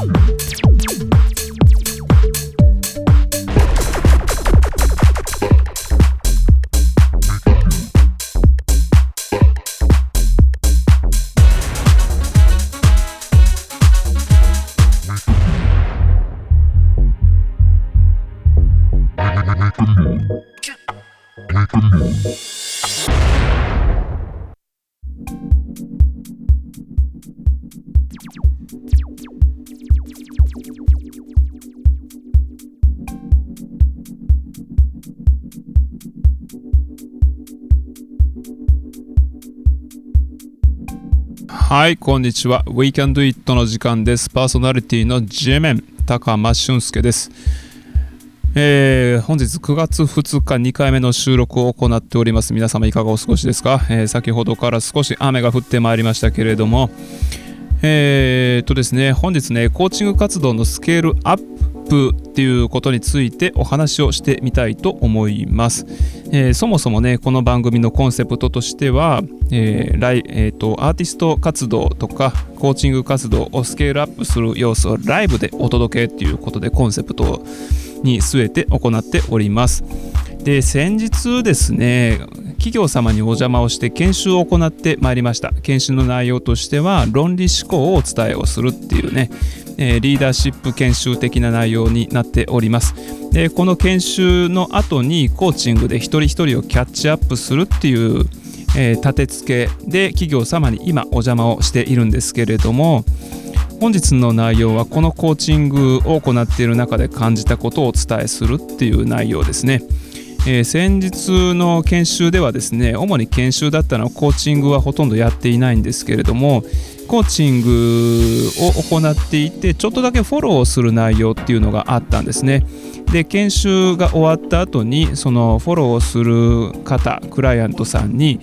Come on. はい、こんにちは。We Can Do It の時間です。パーソナリティのジェメン、高間俊介です。えー、本日9月2日2回目の収録を行っております。皆様いかがお過ごしですか、えー、先ほどから少し雨が降ってまいりましたけれども、えー、っとですね、本日ね、コーチング活動のスケールアッププっていうことについてお話をしてみたいと思います。えー、そもそもね、この番組のコンセプトとしては、えーライえーと、アーティスト活動とかコーチング活動をスケールアップする様子をライブでお届けっていうことでコンセプトに据えて行っております。で先日ですね企業様にお邪魔をして研修を行ってまいりました。研修の内容としては論理思考をお伝えをするっていうね、リーダーシップ研修的な内容になっております。でこの研修の後にコーチングで一人一人をキャッチアップするっていう、立て付けで企業様に今お邪魔をしているんですけれども本日の内容はこのコーチングを行っている中で感じたことをお伝えするっていう内容ですね。えー、先日の研修ではですね主に研修だったのはコーチングはほとんどやっていないんですけれどもコーチングを行っていてちょっとだけフォローする内容っていうのがあったんですね。で研修が終わった後にそのフォローをする方クライアントさんに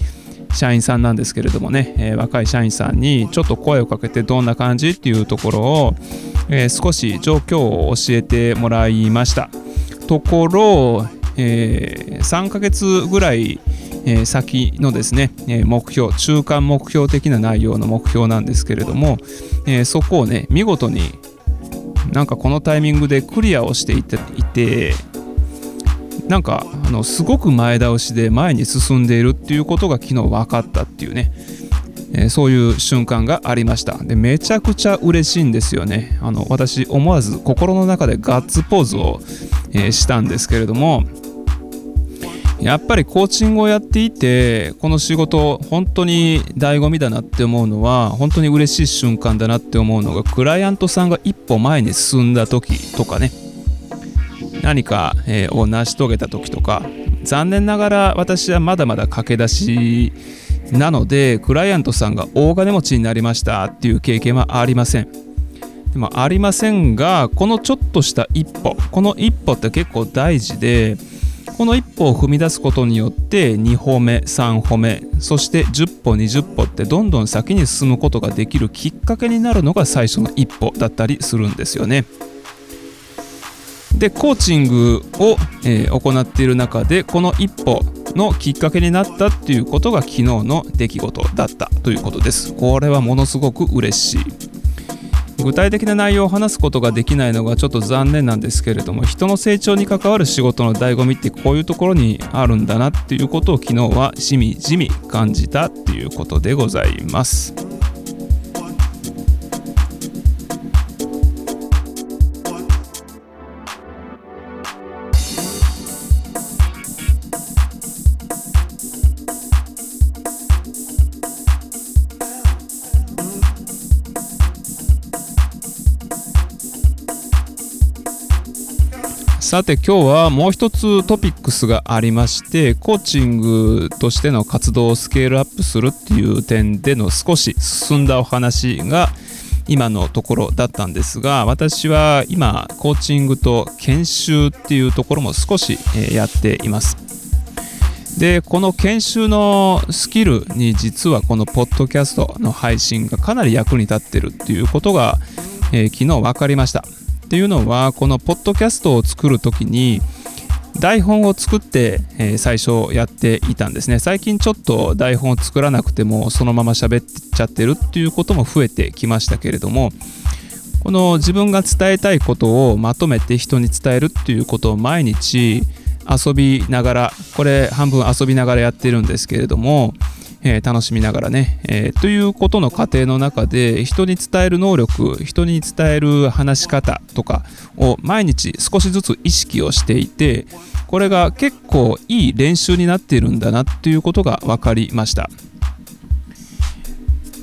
社員さんなんですけれどもね、えー、若い社員さんにちょっと声をかけてどんな感じっていうところを、えー、少し状況を教えてもらいましたところ、えー、3ヶ月ぐらいえ先のですね、え目標中間目標的な内容の目標なんですけれども、えそこをね見事になんかこのタイミングでクリアをしていていてなんかあのすごく前倒しで前に進んでいるっていうことが昨日分かったっていうね、えー、そういう瞬間がありました。でめちゃくちゃ嬉しいんですよね。あの私思わず心の中でガッツポーズを、えー、したんですけれどもやっぱりコーチングをやっていてこの仕事本当に醍醐味だなって思うのは本当に嬉しい瞬間だなって思うのがクライアントさんが一歩前に進んだ時とかね。何か、え、を成し遂げた時とか。残念ながら私はまだまだ駆け出しなのでクライアントさんが大金持ちになりましたっていう経験はありません。でもありませんがこのちょっとした一歩この一歩って結構大事でこの一歩を踏み出すことによって2歩目3歩目そして10歩20歩ってどんどん先に進むことができるきっかけになるのが最初の一歩だったりするんですよね。でコーチングを、えー、行っている中でこの一歩のきっかけになったっていうことが昨日の出来事だったということですこれはものすごく嬉しい具体的な内容を話すことができないのがちょっと残念なんですけれども人の成長に関わる仕事の醍醐味ってこういうところにあるんだなっていうことを昨日はしみじみ感じたっていうことでございます。さて今日はもう一つトピックスがありましてコーチングとしての活動をスケールアップするっていう点での少し進んだお話が今のところだったんですが私は今コーチングと研修っていうところも少しやっています。でこの研修のスキルに実はこのポッドキャストの配信がかなり役に立ってるっていうことが、えー、昨日分かりました。っていうのはこのポッドキャストを作る時に台本を作って、えー、最初やっていたんですね。最近ちょっと台本を作らなくてもそのまま喋っちゃってるっていうことも増えてきましたけれどもこの自分が伝えたいことをまとめて人に伝えるっていうことを毎日遊びながらこれ半分遊びながらやってるんですけれども、えー、楽しみながらね、えー、ということの過程の中で人に伝える能力人に伝える話し方とかを毎日少しずつ意識をしていてこれが結構いい練習になっているんだなっていうことが分かりました。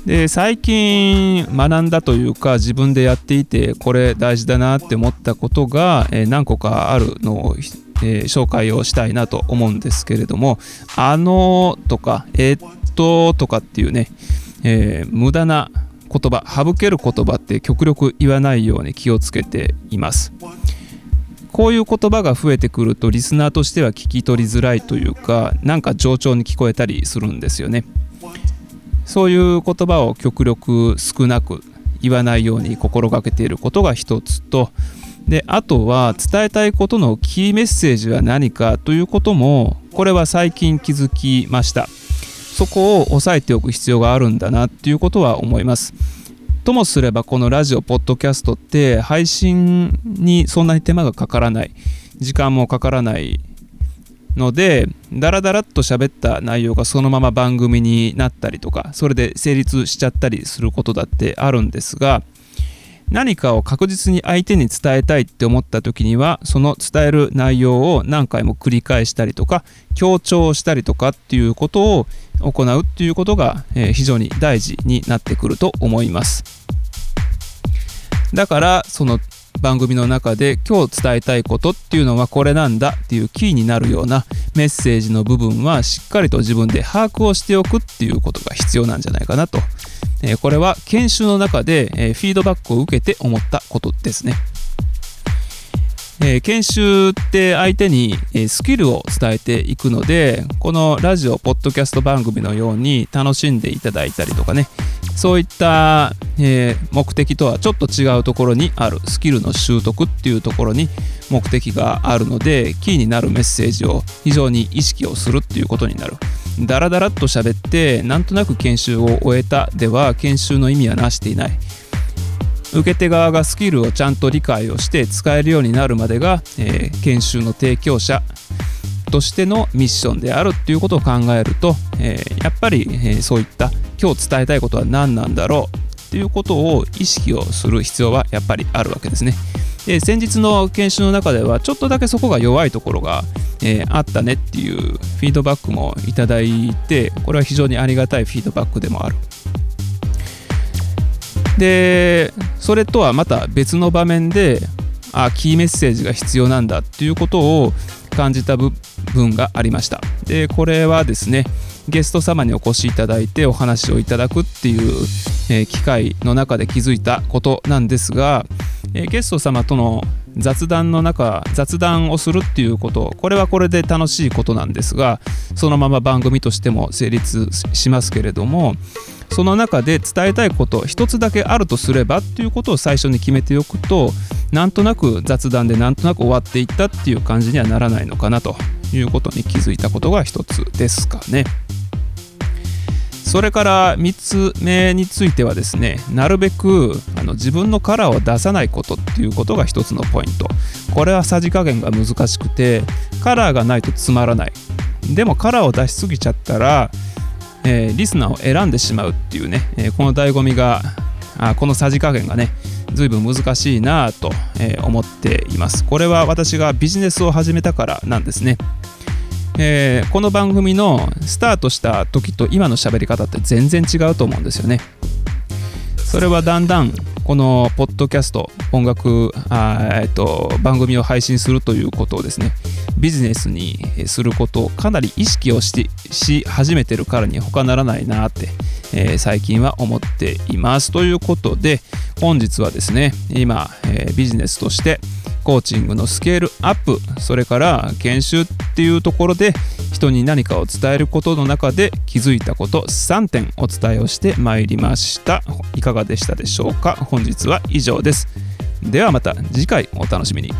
で最近学んだというか自分でやっていてこれ大事だなって思ったことが、え、何個かあるのをえ、紹介をしたいなと思うんですけれども、あのとか、えー、っととかっていうね、えー、無駄な言葉、省ける言葉って極力言わないように気をつけています。こういう言葉が増えてくるとリスナーとしては聞き取りづらいというか、なんか冗長に聞こえたりするんですよね。そういう言葉を極力少なく言わないように心がけていることが一つと、であとは伝えたいことのキーメッセージは何かということもこれは最近気づきましたそこを押さえておく必要があるんだなっていうことは思います。ともすればこのラジオポッドキャストって配信にそんなに手間がかからない時間もかからないのでダラダラっと喋った内容がそのまま番組になったりとかそれで成立しちゃったりすることだってあるんですが何かを確実に相手に伝えたいって思った時にはその伝える内容を何回も繰り返したりとか強調したりとかっていうことを行うっていうことが非常に大事になってくると思います。だからその番組の中で今日伝えたいことっていうのはこれなんだっていうキーになるようなメッセージの部分はしっかりと自分で把握をしておくっていうことが必要なんじゃないかなとえこれは研修の中で、えフィードバックを受けて思ったことですね。え研修って相手に、えスキルを伝えていくのでこのラジオポッドキャスト番組のように楽しんでいただいたりとかねそういった、え目的とはちょっと違うところにあるスキルの習得っていうところに目的があるのでキーになるメッセージを非常に意識をするっていうことになる。ダラダラっと喋ってなんとなく研修を終えたでは研修の意味はなしていない受け手側がスキルをちゃんと理解をして使えるようになるまでが、えー、研修の提供者としてのミッションであるっていうことを考えると、えー、やっぱり、えー、そういった今日伝えたいことは何なんだろうっていうことを意識をする必要はやっぱりあるわけですね。で先日の研修の中ではちょっとだけそこが弱いところが、えー、あったねっていうフィードバックもいただいてこれは非常にありがたいフィードバックでもある。でそれとはまた別の場面であキーメッセージが必要なんだっていうことを感じた部分がありましたでこれはですねゲスト様にお越しいただいてお話をいただくっていう、えー、機会の中で気づいたことなんですがえー、ゲスト様との雑談の中雑談をするっていうことこれはこれで楽しいことなんですがそのまま番組としても成立しますけれどもその中で伝えたいこと一つだけあるとすればっていうことを最初に決めておくとなんとなく雑談でなんとなく終わっていったっていう感じにはならないのかなということに気づいたことが一つですかね。それから3つ目についてはですねなるべくあの自分のカラーを出さないことっていうことが一つのポイント。これはさじ加減が難しくてカラーがないとつまらない。でもカラーを出しすぎちゃったら、えー、リスナーを選んでしまうっていうね、えー、この醍醐味があこのさじ加減がね随分難しいなと、思っています。これは私がビジネスを始めたからなんですね。えー、この番組のスタートした時と今の喋り方って全然違うと思うんですよね。それはだんだんこのポッドキャスト音楽あ、えっと、番組を配信するということをですねビジネスにすることをかなり意識をしし始めてるからに他ならないなって、えー、最近は思っていますということで本日はですね今、えー、ビジネスとしてコーチングのスケールアップそれから研修っていうところで人に何かを伝えることの中で気づいたこと3点お伝えをしてまいりました。いかがでしたでしょうか？本日は以上です。ではまた次回お楽しみに。